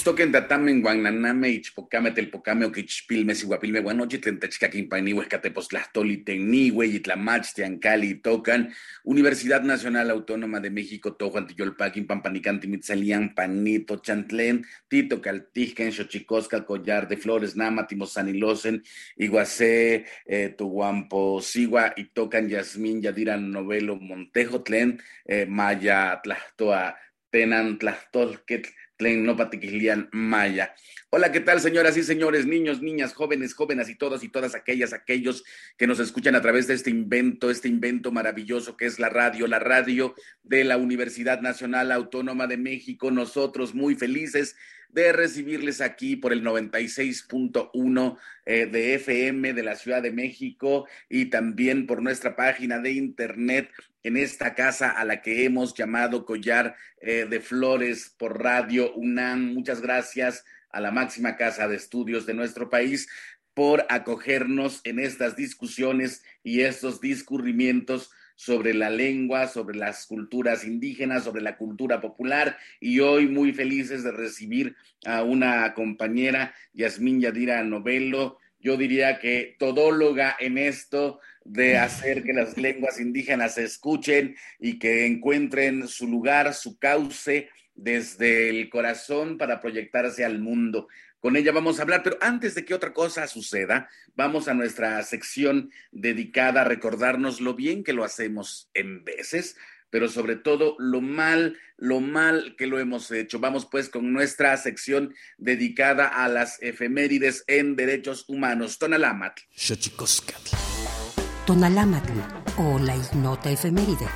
Kenitz toquen datamen guananame ichpocame telpocame oquichpilme siguapilme guanochi tentachcaquimpaini huescatepostlastoli tenihue yitlamach tiancali tocan Universidad Nacional Autónoma de México tojuan tiyolpaquin pampanicanti mitzalian panito chantlen tito caltijken xochicosca collar de flores nama timosanilosen iguacé eh, tuguampo sigua y tocan yasmin yadiran novelo montejo tlen eh, maya tlastoa tenan tlastolquetl Maya. Hola, ¿qué tal, señoras y señores, niños, niñas, jóvenes, jóvenes y todos y todas aquellas, aquellos que nos escuchan a través de este invento, este invento maravilloso que es la radio, la radio de la Universidad Nacional Autónoma de México. Nosotros muy felices de recibirles aquí por el 96.1 eh, de FM de la Ciudad de México y también por nuestra página de internet en esta casa a la que hemos llamado Collar eh, de Flores por Radio UNAM. Muchas gracias a la máxima casa de estudios de nuestro país por acogernos en estas discusiones y estos discurrimientos sobre la lengua, sobre las culturas indígenas, sobre la cultura popular y hoy muy felices de recibir a una compañera, Yasmín Yadira Novelo, yo diría que todóloga en esto de hacer que las lenguas indígenas se escuchen y que encuentren su lugar, su cauce desde el corazón para proyectarse al mundo. Con ella vamos a hablar, pero antes de que otra cosa suceda, vamos a nuestra sección dedicada a recordarnos lo bien que lo hacemos en veces, pero sobre todo lo mal, lo mal que lo hemos hecho. Vamos pues con nuestra sección dedicada a las efemérides en derechos humanos. Tonalámatl. Tonalámatl o la ignota efeméride.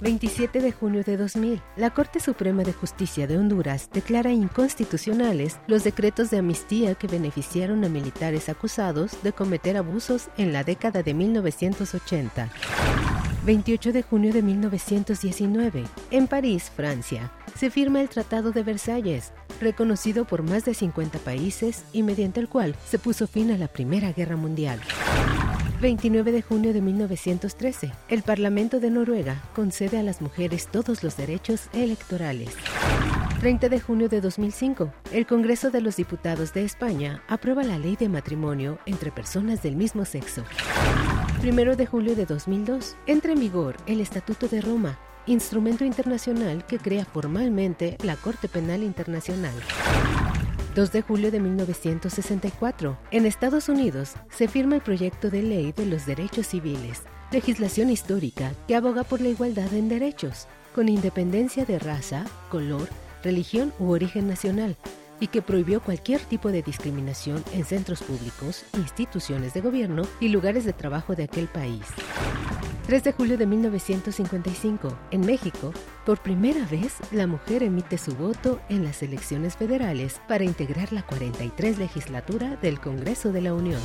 27 de junio de 2000, la Corte Suprema de Justicia de Honduras declara inconstitucionales los decretos de amnistía que beneficiaron a militares acusados de cometer abusos en la década de 1980. 28 de junio de 1919, en París, Francia, se firma el Tratado de Versalles, reconocido por más de 50 países y mediante el cual se puso fin a la Primera Guerra Mundial. 29 de junio de 1913, el Parlamento de Noruega concede a las mujeres todos los derechos electorales. 30 de junio de 2005, el Congreso de los Diputados de España aprueba la ley de matrimonio entre personas del mismo sexo. 1 de julio de 2002, entra en vigor el Estatuto de Roma, instrumento internacional que crea formalmente la Corte Penal Internacional. 2 de julio de 1964. En Estados Unidos se firma el proyecto de ley de los derechos civiles, legislación histórica que aboga por la igualdad en derechos, con independencia de raza, color, religión u origen nacional, y que prohibió cualquier tipo de discriminación en centros públicos, instituciones de gobierno y lugares de trabajo de aquel país. 3 de julio de 1955, en México, por primera vez la mujer emite su voto en las elecciones federales para integrar la 43 legislatura del Congreso de la Unión.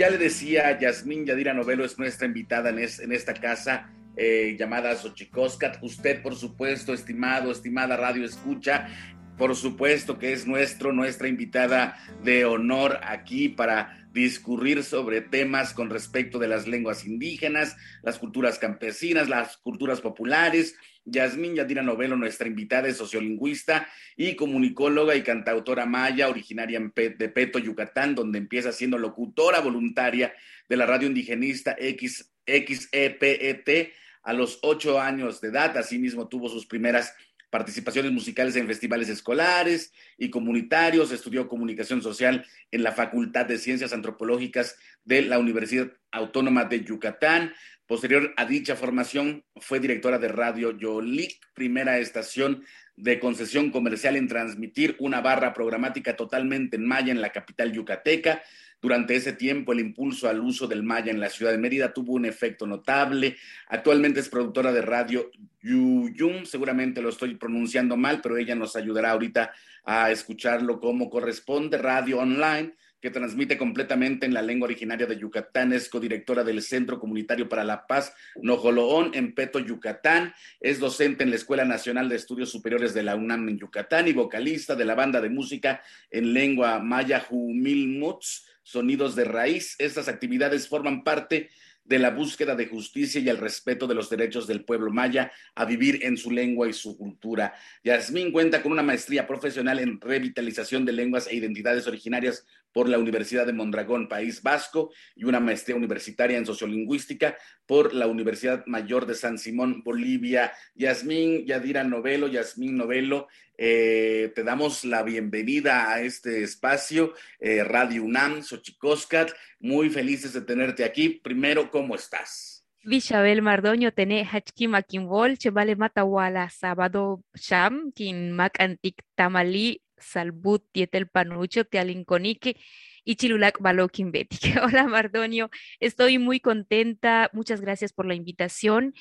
Ya le decía, Yasmín Yadira Novelo es nuestra invitada en, en esta casa eh, llamada Xochicoscat. Usted, por supuesto, estimado, estimada Radio Escucha, por supuesto que es nuestro, nuestra invitada de honor aquí para discurrir sobre temas con respecto de las lenguas indígenas, las culturas campesinas, las culturas populares, Yasmín Yadira Novelo, nuestra invitada, es sociolingüista y comunicóloga y cantautora maya, originaria de Peto, Yucatán, donde empieza siendo locutora voluntaria de la radio indigenista X, XEPET a los ocho años de edad. Asimismo, tuvo sus primeras participaciones musicales en festivales escolares y comunitarios, estudió comunicación social en la Facultad de Ciencias Antropológicas de la Universidad Autónoma de Yucatán, Posterior a dicha formación, fue directora de Radio Yolik, primera estación de concesión comercial en transmitir una barra programática totalmente en maya en la capital yucateca. Durante ese tiempo, el impulso al uso del maya en la ciudad de Mérida tuvo un efecto notable. Actualmente es productora de radio Yuyum, seguramente lo estoy pronunciando mal, pero ella nos ayudará ahorita a escucharlo como corresponde, radio online que transmite completamente en la lengua originaria de Yucatán, es codirectora del Centro Comunitario para la Paz Nojoloón en Peto, Yucatán, es docente en la Escuela Nacional de Estudios Superiores de la UNAM en Yucatán y vocalista de la banda de música en lengua maya Jumilmuts, Sonidos de Raíz. Estas actividades forman parte de la búsqueda de justicia y el respeto de los derechos del pueblo maya a vivir en su lengua y su cultura. Yasmín cuenta con una maestría profesional en revitalización de lenguas e identidades originarias por la Universidad de Mondragón, País Vasco, y una maestría universitaria en sociolingüística por la Universidad Mayor de San Simón, Bolivia. Yasmín Yadira Novelo, Yasmín Novelo, eh, te damos la bienvenida a este espacio, eh, Radio UNAM, Xochicoscat. Muy felices de tenerte aquí. Primero, ¿cómo estás? Vishabel Mardoño tene hachkim Vol, chevale matawala sábado sham, kin mac antic tamali salbut tietel panucho tialinconique y Chilulac Balokin Betty. Hola Mardonio, estoy muy contenta. Muchas gracias por la invitación.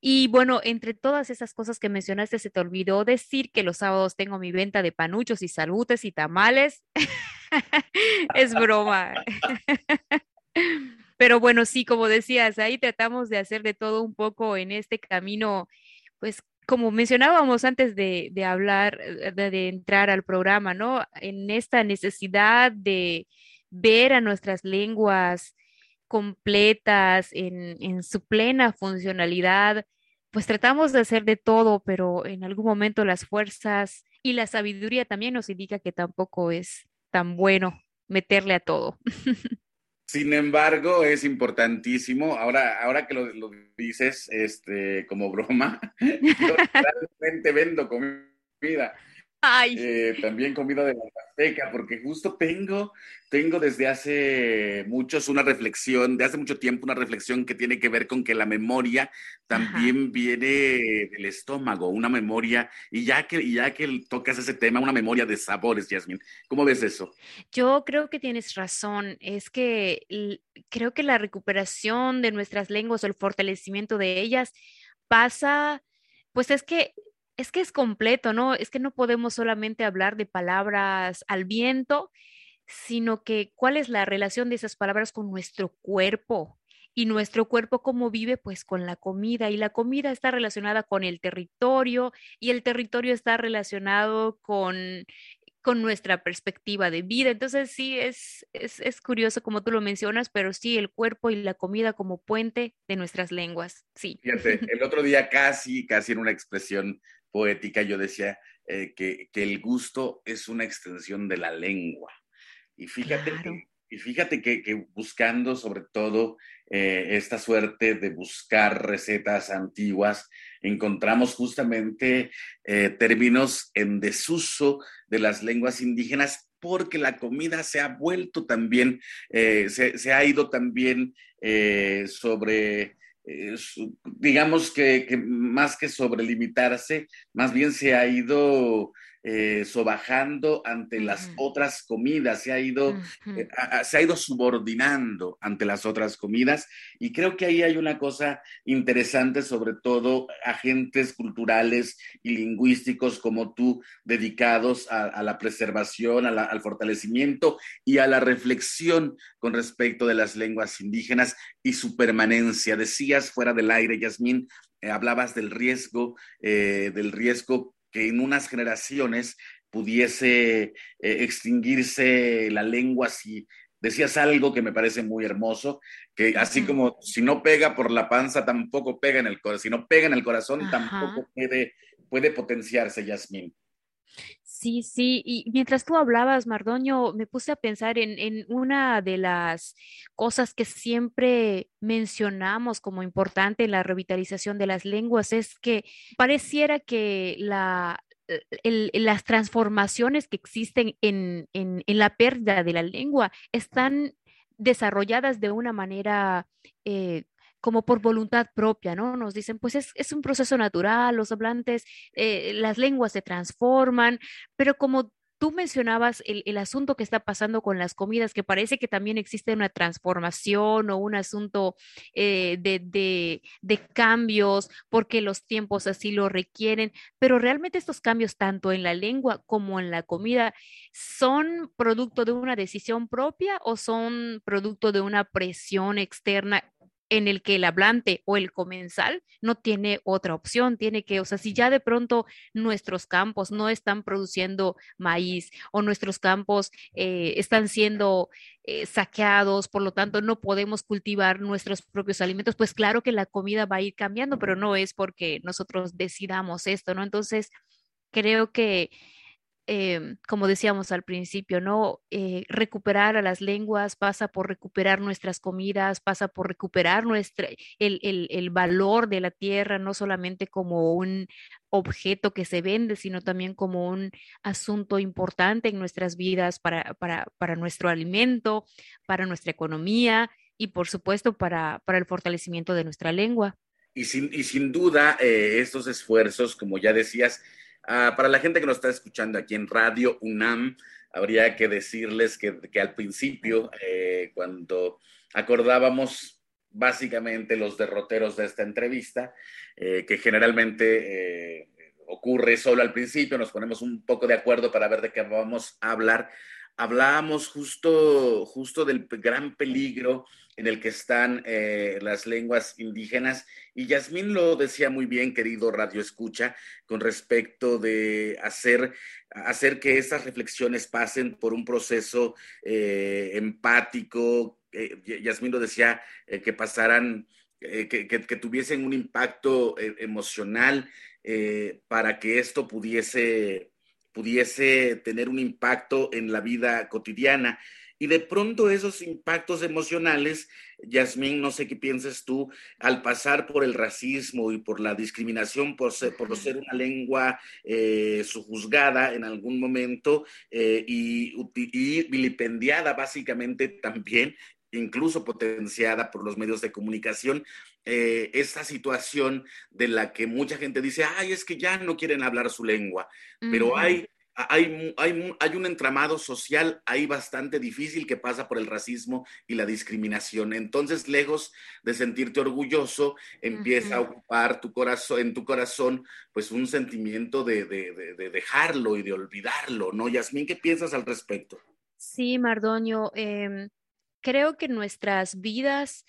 Y bueno, entre todas esas cosas que mencionaste, se te olvidó decir que los sábados tengo mi venta de panuchos y salutes y tamales. es broma. Pero bueno, sí, como decías, ahí tratamos de hacer de todo un poco en este camino, pues como mencionábamos antes de, hablar, eh, de, entrar al programa, ¿no? En esta necesidad de ver a nuestras lenguas completas, en, en su plena funcionalidad, pues tratamos de hacer de todo, pero en algún momento las fuerzas y la sabiduría también nos indica que tampoco es tan bueno meterle a todo. Sin embargo, es importantísimo, ahora, ahora que lo, dices este, como broma, yo realmente vendo comida. Eh, también comida de la Azteca, porque justo tengo, tengo desde hace muchos una reflexión, de hace mucho tiempo una reflexión que tiene que ver con que la memoria también viene del estómago, una memoria, y ya que, ya que tocas ese tema, una memoria de sabores, Yasmin. ¿Cómo ves eso? Yo creo que tienes razón, es que creo que la recuperación de nuestras lenguas o el fortalecimiento de ellas pasa, pues es que es que es completo, ¿no? Es que no podemos solamente hablar de palabras al viento, sino que cuál es la relación de esas palabras con nuestro cuerpo y nuestro cuerpo cómo vive pues con la comida y la comida está relacionada con el territorio y el territorio está relacionado con con nuestra perspectiva de vida. Entonces sí, es, es, es, curioso como tú lo mencionas, pero sí, el cuerpo y la comida como puente de nuestras lenguas, sí. Fíjate, el otro día casi, casi en una expresión poética, yo decía eh, que, el gusto es una extensión de la lengua. Y fíjate, que, y fíjate que, buscando sobre todo eh, esta suerte de buscar recetas antiguas, encontramos justamente eh, términos en desuso de las lenguas indígenas porque la comida se ha vuelto también, se, se, ha ido también sobre digamos que, más que sobrelimitarse, más bien se ha ido eh, sobajando ante las otras comidas, se ha, ido, eh, se ha ido subordinando ante las otras comidas y creo que ahí hay una cosa interesante, sobre todo agentes culturales y lingüísticos como tú, dedicados a, la preservación, al fortalecimiento y a la reflexión con respecto de las lenguas indígenas y su permanencia. Decías fuera del aire, Yasmín, eh, hablabas del riesgo, del riesgo que en unas generaciones pudiese eh, extinguirse la lengua si decías algo que me parece muy hermoso, que así como si no pega por la panza, tampoco pega en el corazón, si no pega en el corazón, tampoco puede, puede potenciarse, Yasmín. Sí, sí, y mientras tú hablabas, Mardoño, me puse a pensar en, en, una de las cosas que siempre mencionamos como importante en la revitalización de las lenguas, es que pareciera que la, eh, las transformaciones que existen en, en, en, la pérdida de la lengua están desarrolladas de una manera eh, como por voluntad propia, ¿no? Nos dicen, pues es, un proceso natural, los hablantes, eh, las lenguas se transforman, pero como tú mencionabas el, asunto que está pasando con las comidas, que parece que también existe una transformación o un asunto eh, de, de, cambios porque los tiempos así lo requieren, pero realmente estos cambios tanto en la lengua como en la comida son producto de una decisión propia o son producto de una presión externa en el que el hablante o el comensal no tiene otra opción, tiene que, o sea, si ya de pronto nuestros campos no están produciendo maíz o nuestros campos eh, están siendo eh, saqueados, por lo tanto no podemos cultivar nuestros propios alimentos, pues claro que la comida va a ir cambiando, pero no es porque nosotros decidamos esto, ¿no? Entonces, creo que Em, como decíamos al principio, ¿no? Eh, recuperar a las lenguas pasa por recuperar nuestras comidas, pasa por recuperar nuestra, el, el, el, valor de la tierra, no solamente como un objeto que se vende, sino también como un asunto importante en nuestras vidas para, para, para nuestro alimento, para nuestra economía y, por supuesto, para, para el fortalecimiento de nuestra lengua. Y sin, y sin duda, eh, estos esfuerzos, como ya decías, Ah, para la gente que nos está escuchando aquí en Radio UNAM, habría que decirles que, al principio, eh, cuando acordábamos básicamente los derroteros de esta entrevista, eh, que generalmente eh, ocurre solo al principio, nos ponemos un poco de acuerdo para ver de qué vamos a hablar. Hablábamos justo, justo del gran peligro en el que están eh, las lenguas indígenas. Y Yasmín lo decía muy bien, querido Radio Escucha, con respecto de hacer, hacer que esas reflexiones pasen por un proceso eh, empático. Eh, Yasmín lo decía, que pasaran, que, que, tuviesen un impacto emocional para que esto pudiese, pudiese tener un impacto en la vida cotidiana. Y de pronto esos impactos emocionales, Yasmín, no sé qué piensas tú, al pasar por el racismo y por la discriminación por ser, por ser una lengua eh, sujuzgada en algún momento eh, y, y vilipendiada básicamente también, incluso potenciada por los medios de comunicación, eh, esta situación de la que mucha gente dice, ay, es que ya no quieren hablar su lengua, pero hay hay, hay, hay, un entramado social ahí bastante difícil que pasa por el racismo y la discriminación. Entonces, lejos de sentirte orgulloso, empieza a ocupar tu corazón, en tu corazón pues un sentimiento de, de, dejarlo y de olvidarlo, ¿no? Yasmín, ¿qué piensas al respecto? Sí, Mardoño, em, creo que nuestras vidas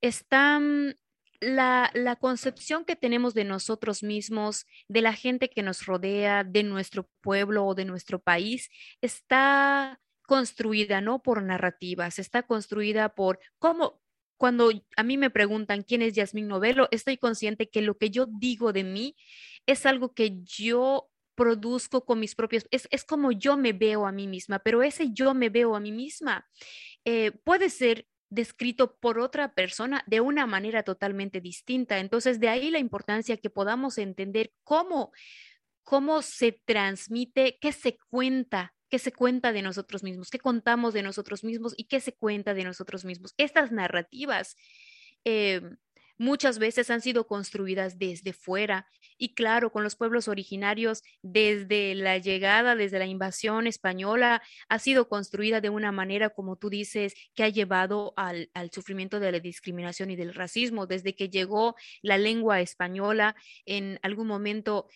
están la, concepción que tenemos de nosotros mismos, de la gente que nos rodea, de nuestro pueblo o de nuestro país, está construida no por narrativas, está construida por cómo, cuando a mí me preguntan quién es Yasmín Novelo, estoy consciente que lo que yo digo de mí es algo que yo produzco con mis propios, es, como yo me veo a mí misma, pero ese yo me veo a mí misma eh, puede ser descrito por otra persona de una manera totalmente distinta. Entonces, de ahí la importancia que podamos entender cómo, cómo se transmite, qué se cuenta, qué se cuenta de nosotros mismos, qué contamos de nosotros mismos y qué se cuenta de nosotros mismos. Estas narrativas eh, muchas veces han sido construidas desde fuera. Y claro, con los pueblos originarios, desde la llegada, desde la invasión española, ha sido construida de una manera, como tú dices, que ha llevado al, sufrimiento de la discriminación y del racismo. Desde que llegó la lengua española, en algún momento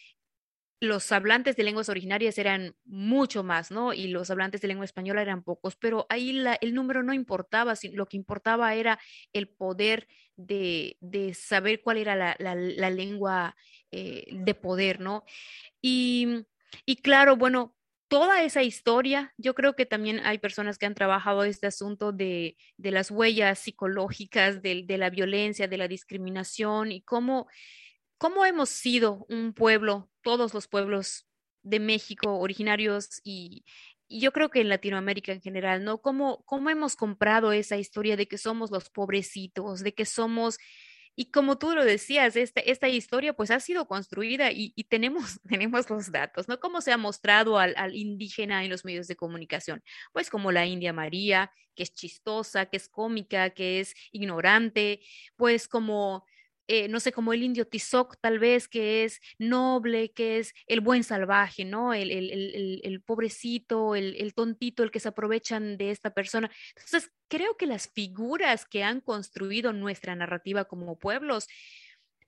los hablantes de lenguas originarias eran mucho más, ¿no? Y los hablantes de lengua española eran pocos, pero ahí el número no importaba, lo que importaba era el poder de, saber cuál era la, lengua eh, de poder, ¿no? Y, claro, bueno, toda esa historia, yo creo que también hay personas que han trabajado este asunto de, las huellas psicológicas, de, la violencia, de la discriminación y cómo cómo hemos sido un pueblo, todos los pueblos de México originarios y, yo creo que en Latinoamérica en general, ¿no? ¿Cómo, ¿Cómo hemos comprado esa historia de que somos los pobrecitos, de que somos... Y como tú lo decías, esta, esta historia pues ha sido construida y, tenemos, tenemos los datos, ¿no? ¿Cómo se ha mostrado al, al, indígena en los medios de comunicación? Pues como la India María, que es chistosa, que es cómica, que es ignorante, pues como eh, no sé, como el indio Tizoc, tal vez, que es noble, que es el buen salvaje, ¿no? El, el, pobrecito, el, tontito, el que se aprovechan de esta persona. Entonces, creo que las figuras que han construido nuestra narrativa como pueblos,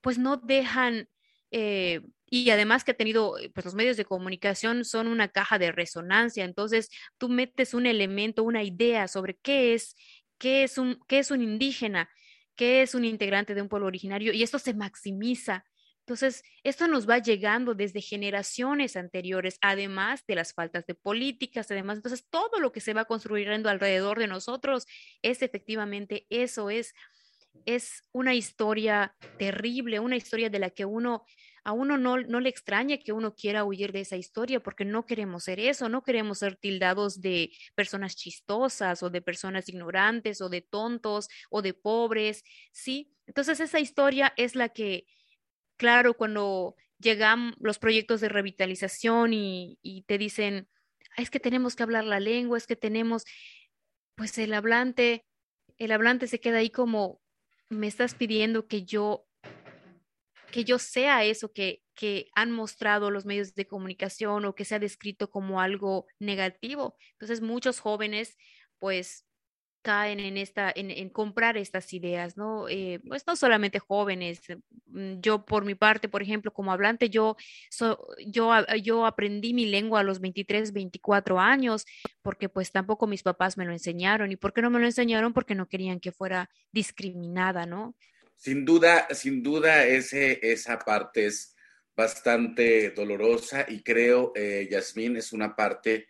pues no dejan... Eh, y además que ha tenido, eh, pues los medios de comunicación son una caja de resonancia, entonces tú metes un elemento, una idea sobre qué es, qué es un, qué es un indígena, qué es un integrante de un pueblo originario y esto se maximiza. Entonces, esto nos va llegando desde generaciones anteriores, además de las faltas de políticas, además, entonces todo lo que se va construyendo alrededor de nosotros es efectivamente eso, es, es una historia terrible, una historia de la que uno a uno no, le extraña que uno quiera huir de esa historia porque no queremos ser eso, no queremos ser tildados de personas chistosas o de personas ignorantes o de tontos o de pobres, ¿sí? Entonces esa historia es la que, claro, cuando llegan los proyectos de revitalización y, y te dicen, es que tenemos que hablar la lengua, es que tenemos, pues el hablante, el hablante se queda ahí como, me estás pidiendo que yo que yo sea eso que, que han mostrado los medios de comunicación o que se ha descrito como algo negativo. Entonces, muchos jóvenes, pues, caen en esta, en, comprar estas ideas, ¿no? Eh, pues no solamente jóvenes. Mm, yo, por mi parte, por ejemplo, como hablante, yo, yo, yo aprendí mi lengua a los 23, 24 años, porque pues tampoco mis papás me lo enseñaron. ¿Y por qué no me lo enseñaron? Porque no querían que fuera discriminada, ¿no? Sin duda, sin duda, ese, esa parte es bastante dolorosa y creo, eh, Yasmín, es una parte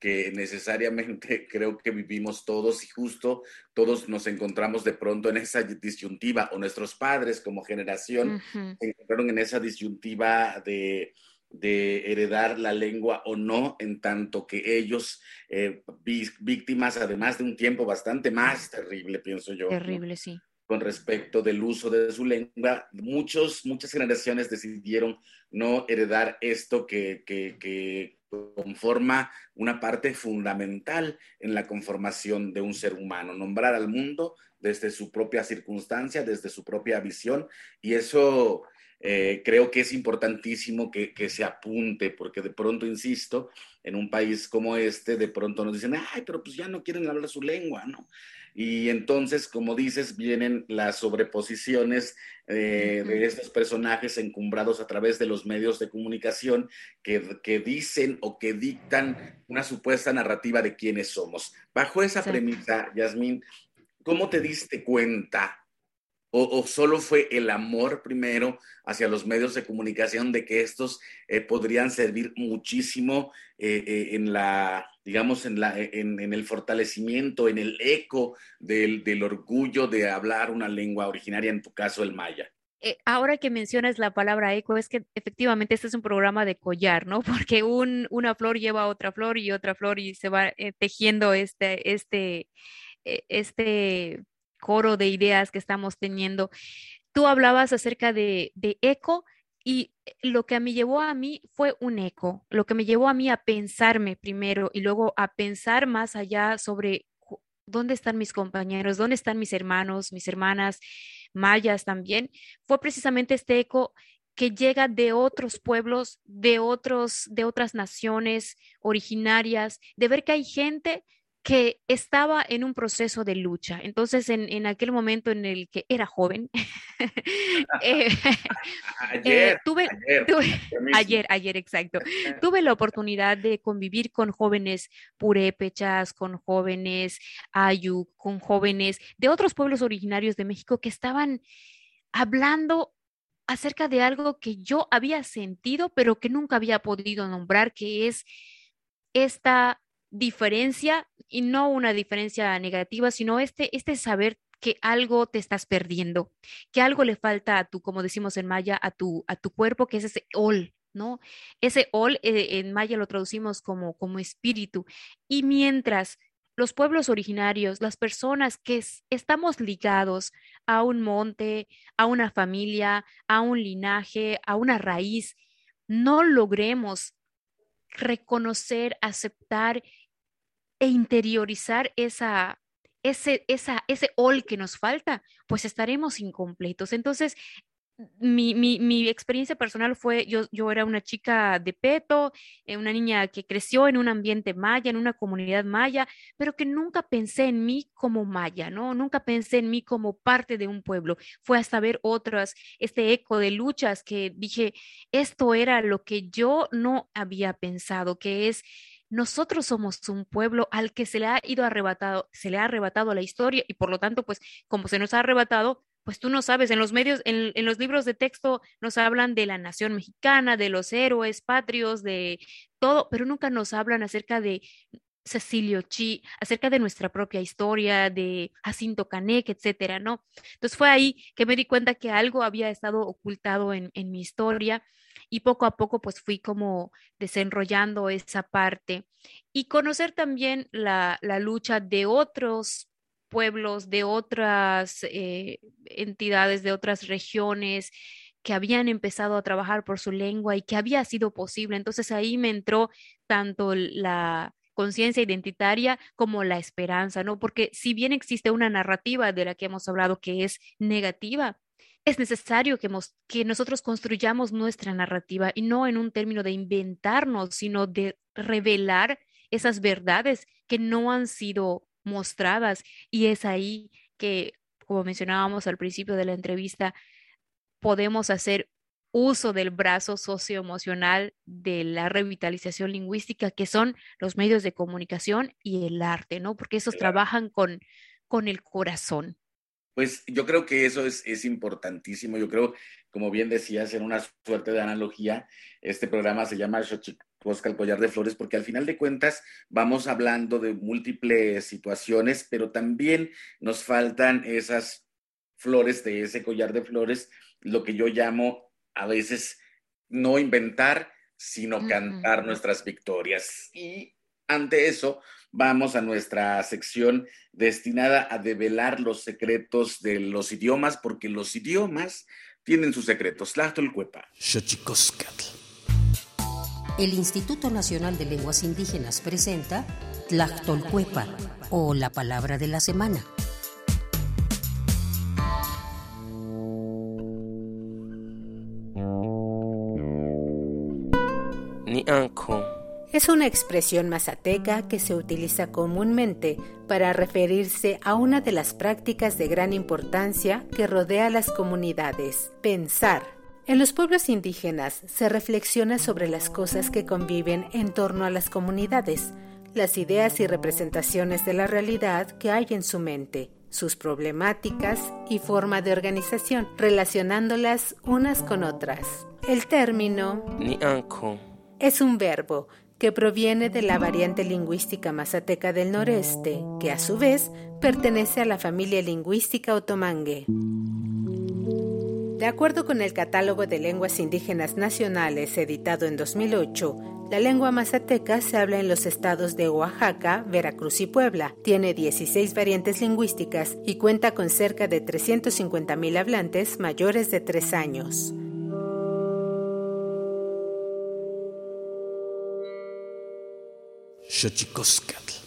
que necesariamente creo que vivimos todos y justo todos nos encontramos de pronto en esa disyuntiva o nuestros padres como generación se encontraron en esa disyuntiva de, heredar la lengua o no, en tanto que ellos, eh, víctimas además de un tiempo bastante más terrible, pienso yo. Terrible, sí. Con respecto del uso de su lengua, muchos, muchas generaciones decidieron no heredar esto que, que, conforma una parte fundamental en la conformación de un ser humano, nombrar al mundo desde su propia circunstancia, desde su propia visión, y eso eh, creo que es importantísimo que, que, se apunte, porque de pronto, insisto, en un país como este, de pronto nos dicen, ay, pero pues ya no quieren hablar su lengua, ¿no? Y entonces, como dices, vienen las sobreposiciones eh, de estos personajes encumbrados a través de los medios de comunicación que, que, dicen o que dictan una supuesta narrativa de quiénes somos. Bajo esa premisa, Yasmín, ¿cómo te diste cuenta o, solo fue el amor primero hacia los medios de comunicación de que estos eh, podrían servir muchísimo eh, en la, digamos, en, la, en, el fortalecimiento, en el eco del, del, orgullo de hablar una lengua originaria, en tu caso el maya? ahora que mencionas la palabra eco, es que efectivamente este es un programa de collar, ¿no? Porque un, una flor lleva otra flor y otra flor y se va tejiendo este, este, este coro de ideas que estamos teniendo. Tú hablabas acerca de, eco y lo que me llevó a mí fue un eco, lo que me llevó a mí a pensarme primero y luego a pensar más allá sobre dónde están mis compañeros, dónde están mis hermanos, mis hermanas mayas también, fue precisamente este eco que llega de otros pueblos, de otros de otras naciones originarias, de ver que hay gente que estaba en un proceso de lucha. Entonces, en, aquel momento en el que era joven, eh, eh, tuve, ayer, ayer, exacto, tuve la oportunidad de convivir con jóvenes purépechas, con jóvenes ayu, con jóvenes de otros pueblos originarios de México que estaban hablando acerca de algo que yo había sentido, pero que nunca había podido nombrar, que es esta diferencia y no una diferencia negativa, sino este, este saber que algo te estás perdiendo, que algo le falta a tu, como decimos en maya, a tu, a tu cuerpo, que es ese ol, ¿no? Ese ol eh, en maya lo traducimos como, como espíritu. Y mientras los pueblos originarios, las personas que estamos ligados a un monte, a una familia, a un linaje, a una raíz, no logremos reconocer, aceptar e interiorizar esa, ese, esa, ese ol que nos falta, pues estaremos incompletos. Entonces, mi, mi, mi, experiencia personal fue, yo, yo era una chica de peto, eh, una niña que creció en un ambiente maya, en una comunidad maya, pero que nunca pensé en mí como maya, ¿no? Nunca pensé en mí como parte de un pueblo. Fue hasta ver otras, este eco de luchas que dije, esto era lo que yo no había pensado, que es nosotros somos un pueblo al que se le ha ido arrebatado, se le ha arrebatado la historia y por lo tanto, pues como se nos ha arrebatado, pues tú no sabes, en los medios, en, los libros de texto nos hablan de la nación mexicana, de los héroes patrios, de todo, pero nunca nos hablan acerca de Cecilio Chi, acerca de nuestra propia historia, de Jacinto Canek, etcétera, ¿no? Entonces fue ahí que me di cuenta que algo había estado ocultado en mi historia y poco a poco pues fui como desenrollando esa parte y conocer también la, lucha de otros pueblos, de otras eh, entidades, de otras regiones que habían empezado a trabajar por su lengua y que había sido posible. Entonces ahí me entró tanto la conciencia identitaria como la esperanza, ¿no? Porque si bien existe una narrativa de la que hemos hablado que es negativa, es necesario que, que nosotros construyamos nuestra narrativa y no en un término de inventarnos, sino de revelar esas verdades que no han sido mostradas. Y es ahí que, como mencionábamos al principio de la entrevista, podemos hacer uso del brazo socioemocional de la revitalización lingüística, que son los medios de comunicación y el arte, ¿no? Porque esos trabajan con, con el corazón. Pues yo creo que eso es, es, importantísimo. Yo creo, como bien decías, en una suerte de analogía, este programa se llama Xochicosca, el collar de flores, porque al final de cuentas vamos hablando de múltiples situaciones, pero también nos faltan esas flores de ese collar de flores, lo que yo llamo a veces no inventar, sino cantar nuestras victorias. Y ante eso, vamos a nuestra sección destinada a develar los secretos de los idiomas, porque los idiomas tienen sus secretos. Tlachtolcuepa. El Instituto Nacional de Lenguas Indígenas presenta Tlachtolcuepa, o la palabra de la semana. Ni anko es una expresión mazateca que se utiliza comúnmente para referirse a una de las prácticas de gran importancia que rodea a las comunidades, pensar. En los pueblos indígenas se reflexiona sobre las cosas que conviven en torno a las comunidades, las ideas y representaciones de la realidad que hay en su mente, sus problemáticas y forma de organización, relacionándolas unas con otras. El término es un verbo que proviene de la variante lingüística mazateca del noreste, que a su vez pertenece a la familia lingüística otomangue. De acuerdo con el Catálogo de Lenguas Indígenas Nacionales editado en 2008, la lengua mazateca se habla en los estados de Oaxaca, Veracruz y Puebla. Tiene 16 variantes lingüísticas y cuenta con cerca de 350.000 hablantes mayores de 3 años. Xochicoscatl.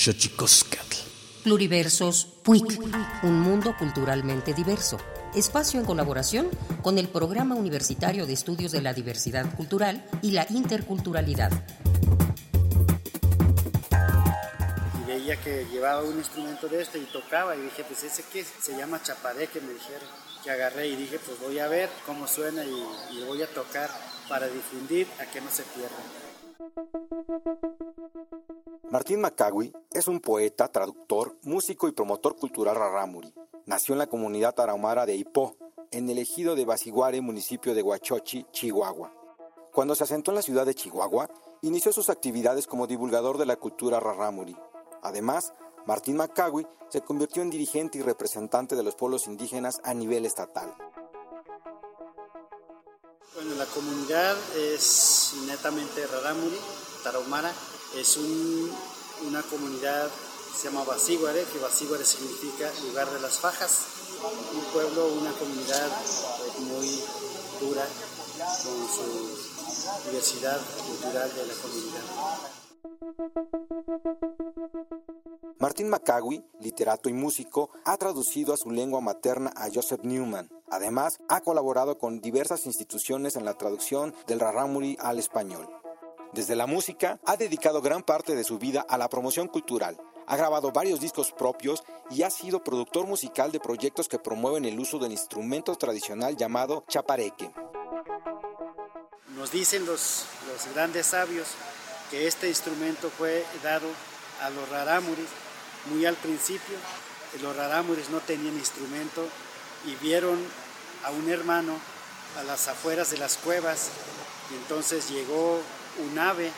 Xochicoscatl. Pluriversos PUIC, un mundo culturalmente diverso. Espacio en colaboración con el Programa Universitario de Estudios de la Diversidad Cultural y la Interculturalidad. Y veía que llevaba un instrumento de este y tocaba y dije, pues ese que se llama chapareque, me dijeron. Que agarré y dije, pues voy a ver cómo suena y, y voy a tocar para difundir a que no se pierdan. Martín Macagui es un poeta, traductor, músico y promotor cultural rarámuri. Nació en la comunidad tarahumara de Ipó, en el ejido de Basiguare, municipio de Huachochi, Chihuahua. Cuando se asentó en la ciudad de Chihuahua, inició sus actividades como divulgador de la cultura rarámuri. Además, Martín Macagui se convirtió en dirigente y representante de los pueblos indígenas a nivel estatal. Bueno, la comunidad es netamente rarámuri, tarahumara, es una comunidad, se llama Basíguare, que Basíguare significa lugar de las fajas, un pueblo, una comunidad muy dura con su diversidad cultural de la comunidad. Martín Macagui, literato y músico, ha traducido a su lengua materna a Joseph Newman. Además, ha colaborado con diversas instituciones en la traducción del rarámuri al español. Desde la música, ha dedicado gran parte de su vida a la promoción cultural. Ha grabado varios discos propios y ha sido productor musical de proyectos que promueven el uso del instrumento tradicional llamado chapareque. Nos dicen los, los grandes sabios que este instrumento fue dado a los rarámuris muy al principio. Los rarámuris no tenían instrumento y vieron a un hermano a las afueras de las cuevas y entonces llegó un ave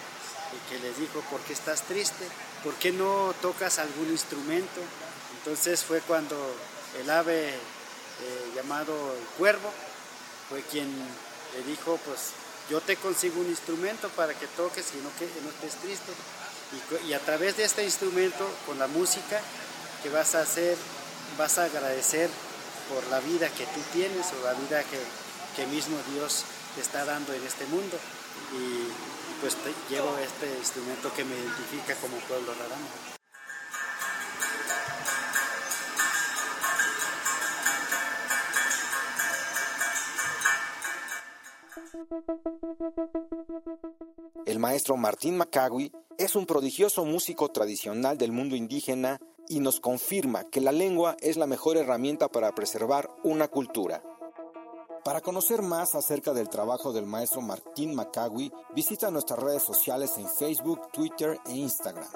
que les dijo, ¿por qué estás triste? ¿Por qué no tocas algún instrumento? Entonces fue cuando el ave eh, llamado el cuervo fue quien le dijo, pues yo te consigo un instrumento para que toques y no, que, no estés triste. Y, a través de este instrumento, con la música que vas a hacer, vas a agradecer por la vida que tú tienes o la vida que, que mismo Dios te está dando en este mundo. Pues llevo este instrumento que me identifica como pueblo raramo. El maestro Martín Macagui es un prodigioso músico tradicional del mundo indígena y nos confirma que la lengua es la mejor herramienta para preservar una cultura. Para conocer más acerca del trabajo del maestro Martín Macagui, visita nuestras redes sociales en Facebook, Twitter e Instagram.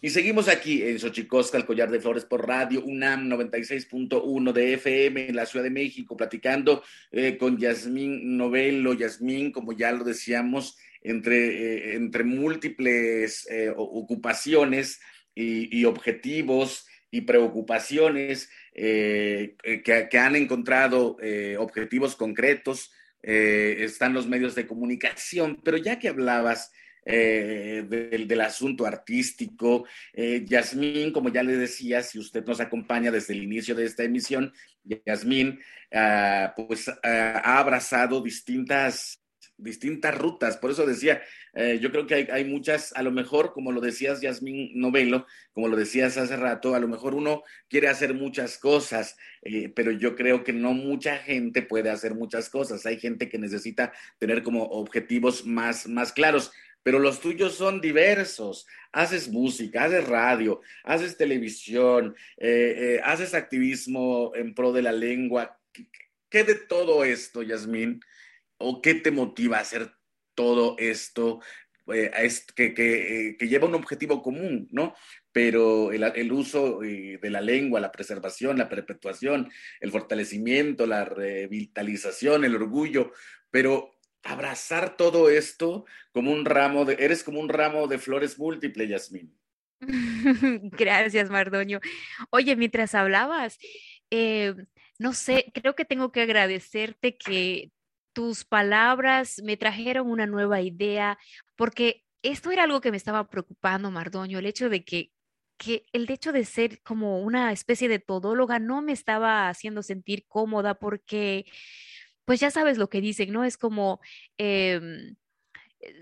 Y seguimos aquí en Xochicosca, el collar de flores por radio, UNAM 96.1 de FM en la Ciudad de México, platicando eh, con Yasmín Novelo. Yasmín, como ya lo decíamos, entre, eh, entre múltiples eh, ocupaciones y objetivos y preocupaciones, eh, eh, que, han encontrado eh, objetivos concretos, están los medios de comunicación, pero ya que hablabas del, asunto artístico, Yasmín, como ya le decía, si usted nos acompaña desde el inicio de esta emisión, Yasmín, ah, pues ah, ha abrazado distintas distintas rutas. Por eso decía, eh, yo creo que hay, muchas, a lo mejor, como lo decías Yasmín Novelo, como lo decías hace rato, a lo mejor uno quiere hacer muchas cosas, eh, pero yo creo que no mucha gente puede hacer muchas cosas. Hay gente que necesita tener como objetivos más, más claros. Pero los tuyos son diversos. Haces música, haces radio, haces televisión, eh, haces activismo en pro de la lengua. ¿Qué de todo esto, Yasmín? O qué te motiva a hacer todo esto eh, que, eh, que, lleva un objetivo común, ¿no? Pero el, uso eh, de la lengua, la preservación, la perpetuación, el fortalecimiento, la revitalización, el orgullo, pero abrazar todo esto como un ramo de, eres como un ramo de flores múltiples, Yasmín. Gracias, Mardoño. Oye, mientras hablabas, no sé, creo que tengo que agradecerte que tus palabras me trajeron una nueva idea, porque esto era algo que me estaba preocupando, Mardoño, el hecho de que, que el hecho de ser como una especie de todóloga no me estaba haciendo sentir cómoda porque, pues ya sabes lo que dicen, ¿no? Es como... Em,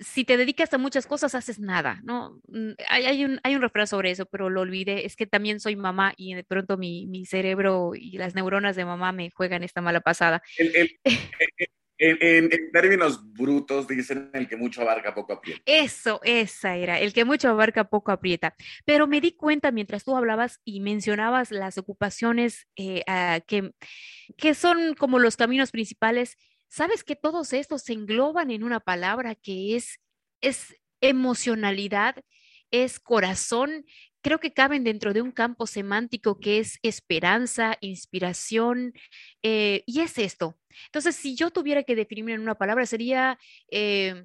si te dedicas a muchas cosas, haces nada, ¿no? Mm, hay, un, hay un refrán sobre eso, pero lo olvidé. Es que también soy mamá y de pronto mi, cerebro y las neuronas de mamá me juegan esta mala pasada. en, términos brutos, dicen el que mucho abarca, poco aprieta. Eso, esa era, el que mucho abarca, poco aprieta. Pero me di cuenta mientras tú hablabas y mencionabas las ocupaciones eh, que, que son como los caminos principales sabes que todos estos se engloban en una palabra que es, es emocionalidad, es corazón. Creo que caben dentro de un campo semántico que es esperanza, inspiración, eh, y es esto. Entonces, si yo tuviera que definirme en una palabra, sería eh,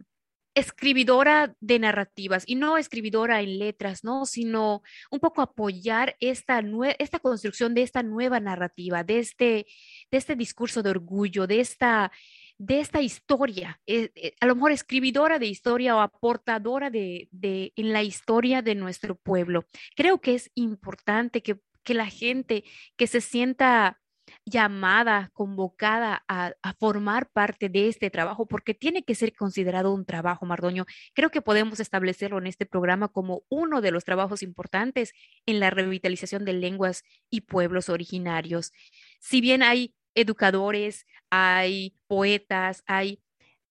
escribidora de narrativas, y no escribidora en letras, ¿no? Sino un poco apoyar esta, esta construcción de esta nueva narrativa, de este, de este discurso de orgullo, de esta de esta historia, eh, eh, a lo mejor escribidora de historia o aportadora de, en la historia de nuestro pueblo. Creo que es importante que, la gente que se sienta llamada, convocada a, formar parte de este trabajo, porque tiene que ser considerado un trabajo, Mardoño. Creo que podemos establecerlo en este programa como uno de los trabajos importantes en la revitalización de lenguas y pueblos originarios. Si bien hay educadores, hay poetas, hay...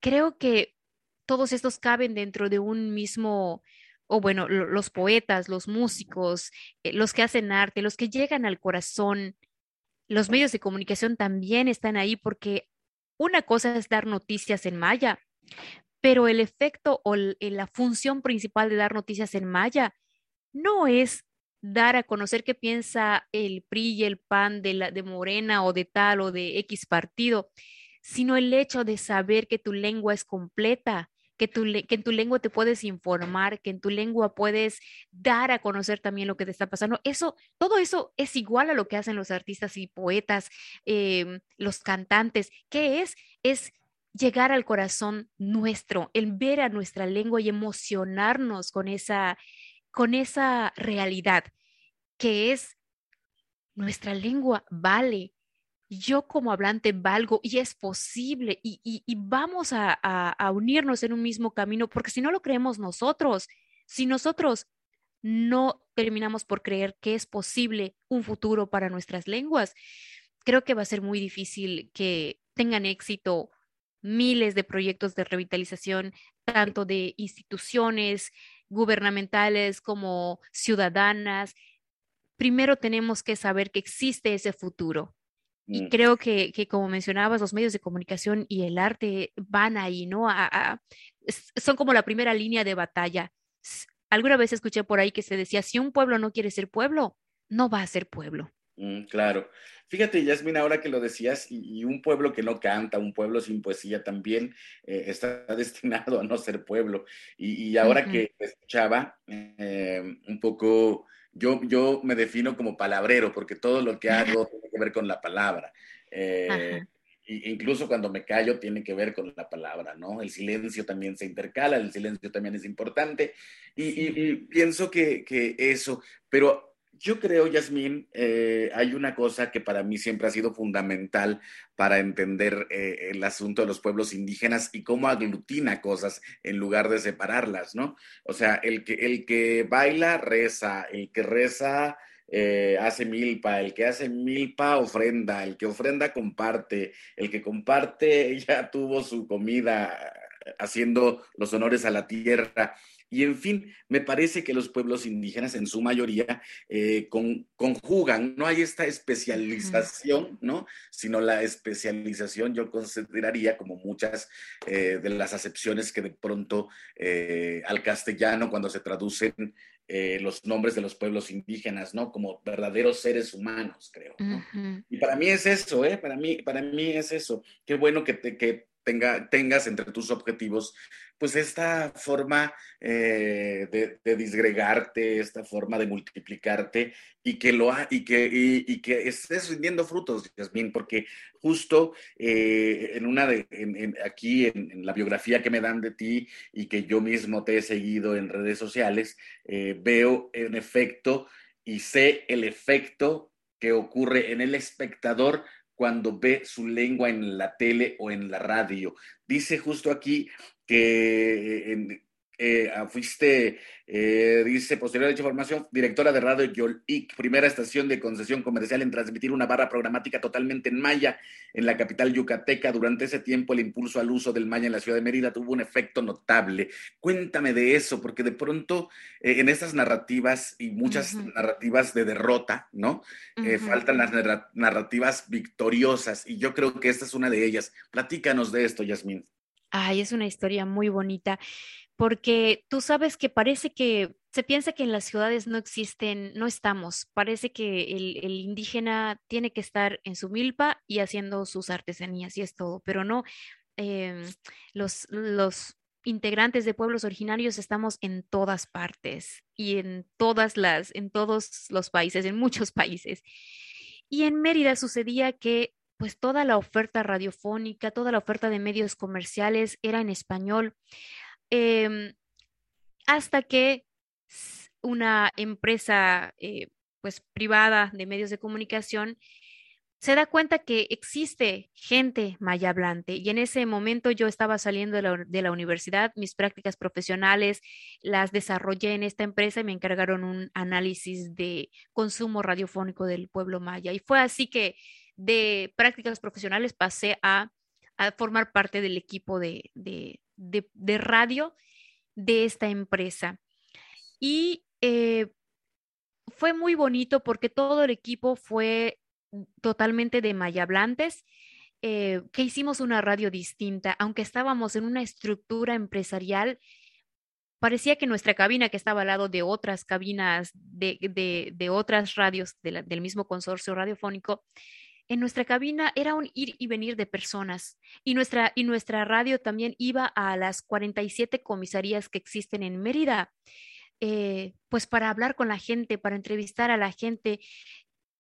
Creo que todos estos caben dentro de un mismo, o bueno, los poetas, los músicos, eh, los que hacen arte, los que llegan al corazón, los medios de comunicación también están ahí porque una cosa es dar noticias en maya, pero el efecto o la función principal de dar noticias en maya no es dar a conocer qué piensa el PRI y el PAN de, la, de Morena o de tal o de X partido, sino el hecho de saber que tu lengua es completa, que, que en tu lengua te puedes informar, que en tu lengua puedes dar a conocer también lo que te está pasando. Eso, todo eso es igual a lo que hacen los artistas y poetas, em, los cantantes. ¿Qué es? Es llegar al corazón nuestro, el ver a nuestra lengua y emocionarnos con esa, con esa realidad que es nuestra lengua vale. Yo como hablante valgo y es posible y, vamos a, unirnos en un mismo camino porque si no lo creemos nosotros, si nosotros no terminamos por creer que es posible un futuro para nuestras lenguas, creo que va a ser muy difícil que tengan éxito miles de proyectos de revitalización, tanto de instituciones, gubernamentales como ciudadanas, primero tenemos que saber que existe ese futuro. Y mm. creo que, como mencionabas, los medios de comunicación y el arte van ahí, ¿no? son como la primera línea de batalla. Alguna vez escuché por ahí que se decía, si un pueblo no quiere ser pueblo, no va a ser pueblo. Mm, claro. Fíjate, Yasmin, ahora que lo decías, y, un pueblo que no canta, un pueblo sin poesía también eh, está destinado a no ser pueblo. Y, ahora que escuchaba eh, un poco, yo, yo me defino como palabrero, porque todo lo que hago tiene que ver con la palabra. Eh, incluso cuando me callo tiene que ver con la palabra, ¿no? El silencio también se intercala, el silencio también es importante. Y, pienso que, que eso, pero yo creo, Yasmín, eh, hay una cosa que para mí siempre ha sido fundamental para entender eh, el asunto de los pueblos indígenas y cómo aglutina cosas en lugar de separarlas, ¿no? O sea, el que, el que baila, reza, el que reza, eh, hace milpa, el que hace milpa ofrenda, el que ofrenda comparte, el que comparte ya tuvo su comida haciendo los honores a la tierra. Y en fin, me parece que los pueblos indígenas en su mayoría eh, conjugan, no hay esta especialización, ¿no? Sino la especialización yo consideraría como muchas eh, de las acepciones que de pronto eh, al castellano cuando se traducen los nombres de los pueblos indígenas, ¿no? Como verdaderos seres humanos, creo. Y para mí es eso, ¿eh? Para mí, para mí es eso. Qué bueno que, te, que tenga, tengas entre tus objetivos pues esta forma eh, de, disgregarte, esta forma de multiplicarte y que lo y que, y, que estés rindiendo frutos, Yasmín, porque justo eh, en una de aquí en, la biografía que me dan de ti y que yo mismo te he seguido en redes sociales, eh, veo en efecto y sé el efecto que ocurre en el espectador cuando ve su lengua en la tele o en la radio. Dice justo aquí que en, eh, ah, fuiste, eh, dice, posterior a dicha formación, directora de Radio Yolic, primera estación de concesión comercial en transmitir una barra programática totalmente en maya en la capital yucateca. Durante ese tiempo, el impulso al uso del maya en la ciudad de Mérida tuvo un efecto notable. Cuéntame de eso, porque de pronto eh, en estas narrativas y muchas narrativas de derrota, ¿no? Faltan las narrativas victoriosas y yo creo que esta es una de ellas. Platícanos de esto, Yasmín. Ay, es una historia muy bonita porque tú sabes que parece que se piensa que en las ciudades no existen, no estamos, parece que el, indígena tiene que estar en su milpa y haciendo sus artesanías y es todo, pero no, em, los, los integrantes de pueblos originarios estamos en todas partes y en todas las, en todos los países, en muchos países. Y en Mérida sucedía que pues toda la oferta radiofónica, toda la oferta de medios comerciales era en español. Em, hasta que una empresa eh, pues privada de medios de comunicación se da cuenta que existe gente maya hablante. Y en ese momento yo estaba saliendo de la, de la, universidad, mis prácticas profesionales las desarrollé en esta empresa y me encargaron un análisis de consumo radiofónico del pueblo maya. Y fue así que de prácticas profesionales pasé a, a formar parte del equipo de, de, de, radio de esta empresa. Y eh, fue muy bonito porque todo el equipo fue totalmente de mayablantes, eh, que hicimos una radio distinta, aunque estábamos en una estructura empresarial. Parecía que nuestra cabina, que estaba al lado de otras cabinas de, de, otras radios del mismo consorcio radiofónico, en nuestra cabina era un ir y venir de personas y nuestra, y nuestra radio también iba a las 47 comisarías que existen en Mérida, eh, pues para hablar con la gente, para entrevistar a la gente.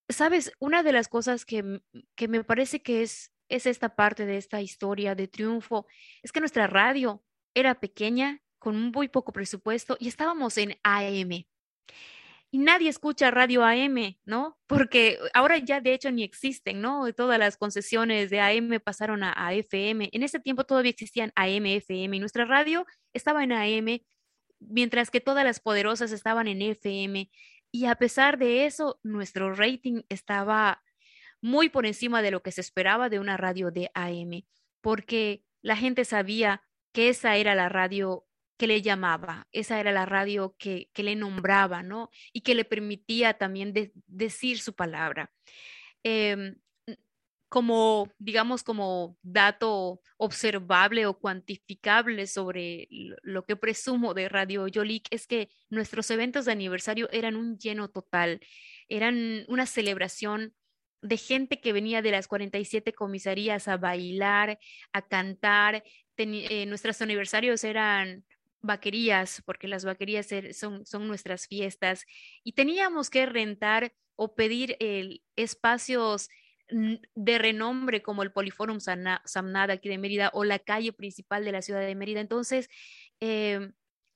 Sabes, una de las cosas que, que me parece que es, es esta parte de esta historia de triunfo, es que nuestra radio era pequeña, con muy poco presupuesto y estábamos en AM y nadie escucha radio AM, ¿no? Porque ahora ya de hecho ni existen, ¿no? Todas las concesiones de AM pasaron a, FM. En ese tiempo todavía existían AM, FM y nuestra radio estaba en AM, mientras que todas las poderosas estaban en FM. Y a pesar de eso, nuestro rating estaba muy por encima de lo que se esperaba de una radio de AM, porque la gente sabía que esa era la radio que le llamaba, esa era la radio que, le nombraba, ¿no? Y que le permitía también decir su palabra. Em, como, digamos, como dato observable o cuantificable sobre lo que presumo de Radio Yolik es que nuestros eventos de aniversario eran un lleno total, eran una celebración de gente que venía de las 47 comisarías a bailar, a cantar. Eh, nuestros aniversarios eran vaquerías, porque las vaquerías er, son, nuestras fiestas, y teníamos que rentar o pedir el, espacios de renombre como el Poliforum Samnada aquí de Mérida o la calle principal de la ciudad de Mérida. Entonces, em,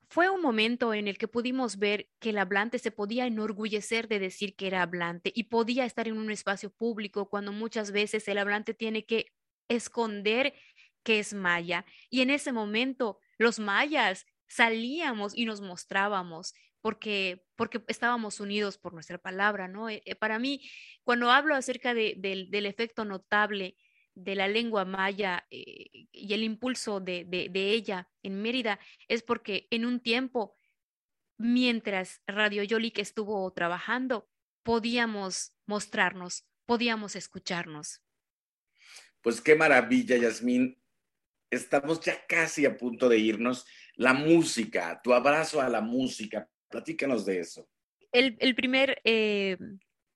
fue un momento en el que pudimos ver que el hablante se podía enorgullecer de decir que era hablante y podía estar en un espacio público cuando muchas veces el hablante tiene que esconder que es maya. Y en ese momento los mayas salíamos y nos mostrábamos porque, porque estábamos unidos por nuestra palabra, ¿no? Eh, eh, para mí, cuando hablo acerca del efecto notable de la lengua maya eh, y el impulso de, de, ella en Mérida, es porque en un tiempo, mientras Radio Yolik estuvo trabajando, podíamos mostrarnos, podíamos escucharnos. Pues qué maravilla, Yasmín. Estamos ya casi a punto de irnos la música, tu abrazo a la música. Platícanos de eso. El, primer eh,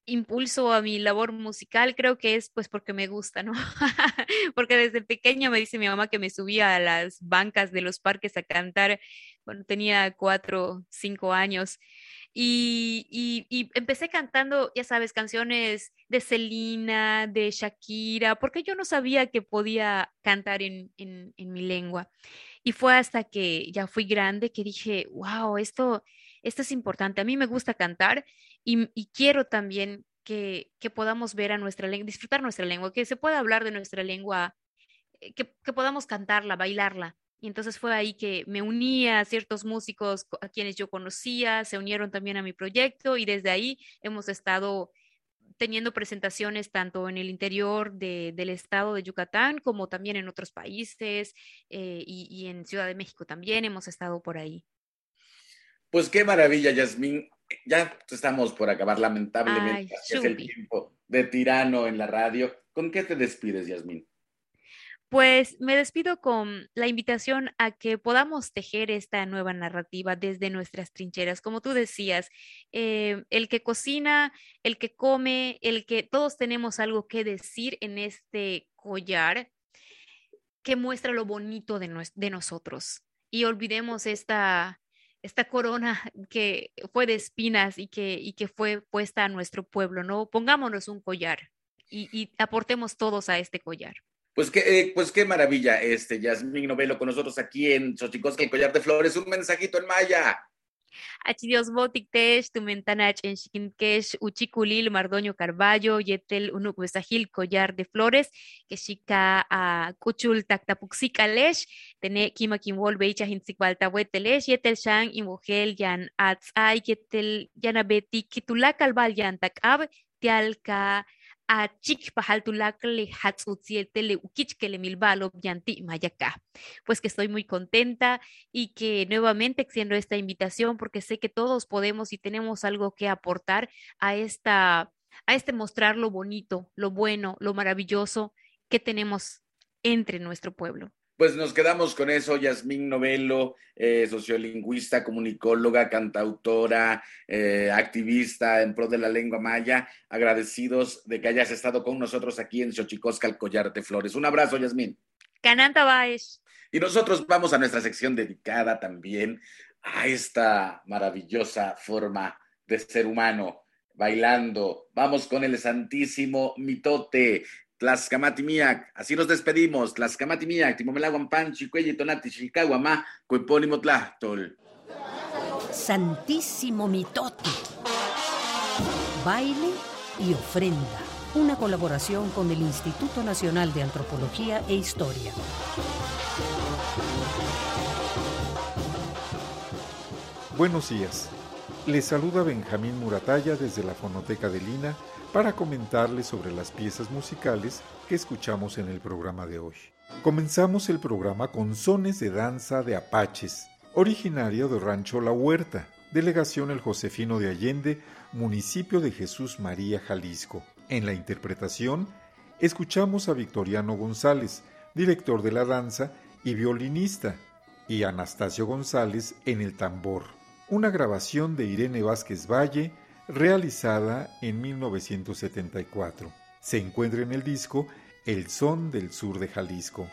impulso a mi labor musical creo que es pues porque me gusta, ¿no? porque desde pequeña me dice mi mamá que me subía a las bancas de los parques a cantar cuando tenía cuatro, cinco años. Y, empecé cantando, ya sabes, canciones de Selena, de Shakira, porque yo no sabía que podía cantar en, mi lengua. Y fue hasta que ya fui grande que dije, wow, esto, esto es importante. A mí me gusta cantar y, quiero también que, podamos ver a nuestra lengua, disfrutar nuestra lengua, que se pueda hablar de nuestra lengua, eh, que podamos cantarla, bailarla. Y entonces fue ahí que me uní a ciertos músicos a quienes yo conocía, se unieron también a mi proyecto y desde ahí hemos estado teniendo presentaciones tanto en el interior de, del estado de Yucatán como también en otros países eh, y, y, en Ciudad de México también hemos estado por ahí. Pues qué maravilla, Yasmín. Ya estamos por acabar, lamentablemente. Ay, es el tiempo de tirano en la radio. ¿Con qué te despides, Yasmín? Pues me despido con la invitación a que podamos tejer esta nueva narrativa desde nuestras trincheras. Como tú decías, eh, el que cocina, el que come, el que todos tenemos algo que decir en este collar que muestra lo bonito de, nos, de nosotros. Y olvidemos esta, esta corona que fue de espinas y que, y que fue puesta a nuestro pueblo, ¿no? Pongámonos un collar y aportemos todos a este collar. Pues qué, eh, pues qué maravilla, este Yasmín Novelo con nosotros aquí en Xochicosca, el Collar de Flores. Un mensajito en maya. Achidios botiktesh, tumentanach en Chiquinquesh, Uchiculil, Mardoño Carballo, Yetel, Unucuesajil, Collar de Flores, que chica a Cuchul Tactapuxicalesh, Tene Kima Kimwol, Beicha Yetel Shang, Imogel, Yan Atzai, Yetel Yanabeti, Kitulakalbal, Yantakab, Tialka, Pues que estoy muy contenta y que nuevamente extiendo esta invitación porque sé que todos podemos y tenemos algo que aportar a esta a este mostrar lo bonito, lo bueno, lo maravilloso que tenemos entre nuestro pueblo. Pues nos quedamos con eso, Yasmín Novelo, eh, sociolingüista, comunicóloga, cantautora, eh, activista en pro de la lengua maya, agradecidos de que hayas estado con nosotros aquí en Xochicosca, el Collar de Flores. Un abrazo, Yasmín. Cananta Baez. Y nosotros vamos a nuestra sección dedicada también a esta maravillosa forma de ser humano, bailando. Vamos con el santísimo mitote, Tlaxcamati miak, así nos despedimos. Tlaxcamati miak, timomelaguan panchi, cuello tonati, xilcaguamá, cuepónimo tlachtol. Santísimo mitote. Baile y ofrenda. Una colaboración con el Instituto Nacional de Antropología e Historia. Buenos días. Les saluda Benjamín Murataya desde la Fonoteca de Lina para comentarles sobre las piezas musicales que escuchamos en el programa de hoy. Comenzamos el programa con Sones de Danza de Apaches, originario de Rancho La Huerta, delegación El Josefino de Allende, municipio de Jesús María, Jalisco. En la interpretación, escuchamos a Victoriano González, director de la danza y violinista, y Anastasio González en el tambor. Una grabación de Irene Vázquez Valle, realizada en 1974. Se encuentra en el disco El Son del Sur de Jalisco.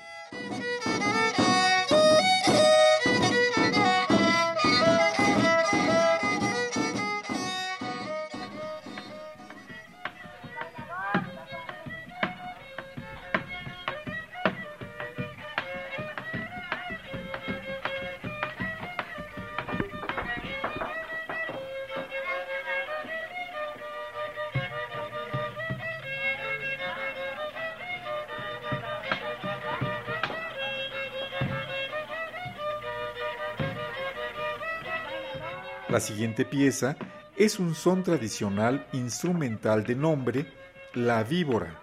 Siguiente pieza es un son tradicional instrumental de nombre La Víbora,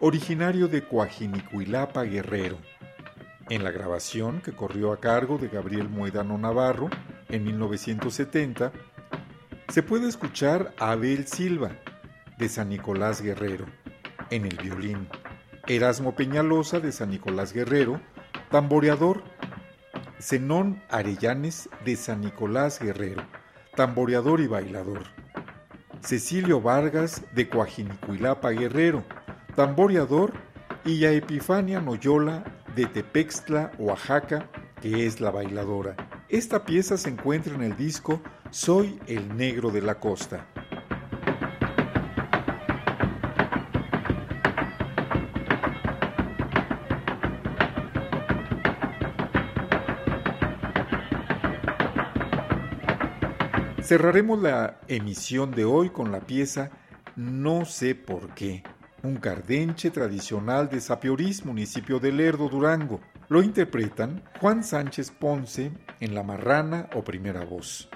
originario de Coajinicuilapa, Guerrero. En la grabación, que corrió a cargo de Gabriel Muedano Navarro en 1970, se puede escuchar a Abel Silva, de San Nicolás Guerrero, en el violín, Erasmo Peñalosa, de San Nicolás Guerrero, tamboreador, Zenón Arellanes, de San Nicolás Guerrero, tamboreador y bailador. Cecilio Vargas de Coajinicuilapa Guerrero, tamboreador, y a Epifania Noyola de Tepextla, Oaxaca, que es la bailadora. Esta pieza se encuentra en el disco Soy el Negro de la Costa. Cerraremos la emisión de hoy con la pieza No sé por qué. Un cardenche tradicional de Sapiorís, municipio de Lerdo, Durango. Lo interpretan Juan Sánchez Ponce en La Marrana o primera voz,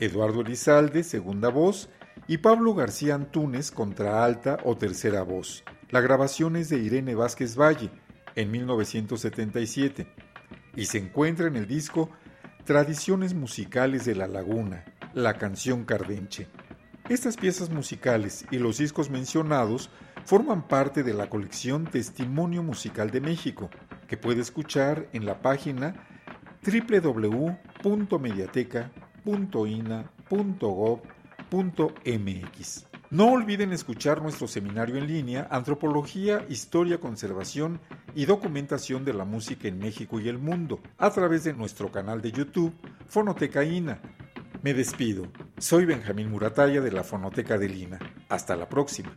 Eduardo Elizalde, segunda voz, y Pablo García Antúnez, contra alta o tercera voz. La grabación es de Irene Vázquez Valle, en 1977, y se encuentra en el disco Tradiciones Musicales de la Laguna, la canción Cardenche. Estas piezas musicales y los discos mencionados forman parte de la colección Testimonio Musical de México, que puede escuchar en la página www.mediateca.ina.gov.mx. No olviden escuchar nuestro seminario en línea Antropología, Historia, Conservación y Documentación de la Música en México y el Mundo a través de nuestro canal de YouTube Fonoteca INA. Me despido. Soy Benjamín Murataya de la Fonoteca de Lina. Hasta la próxima.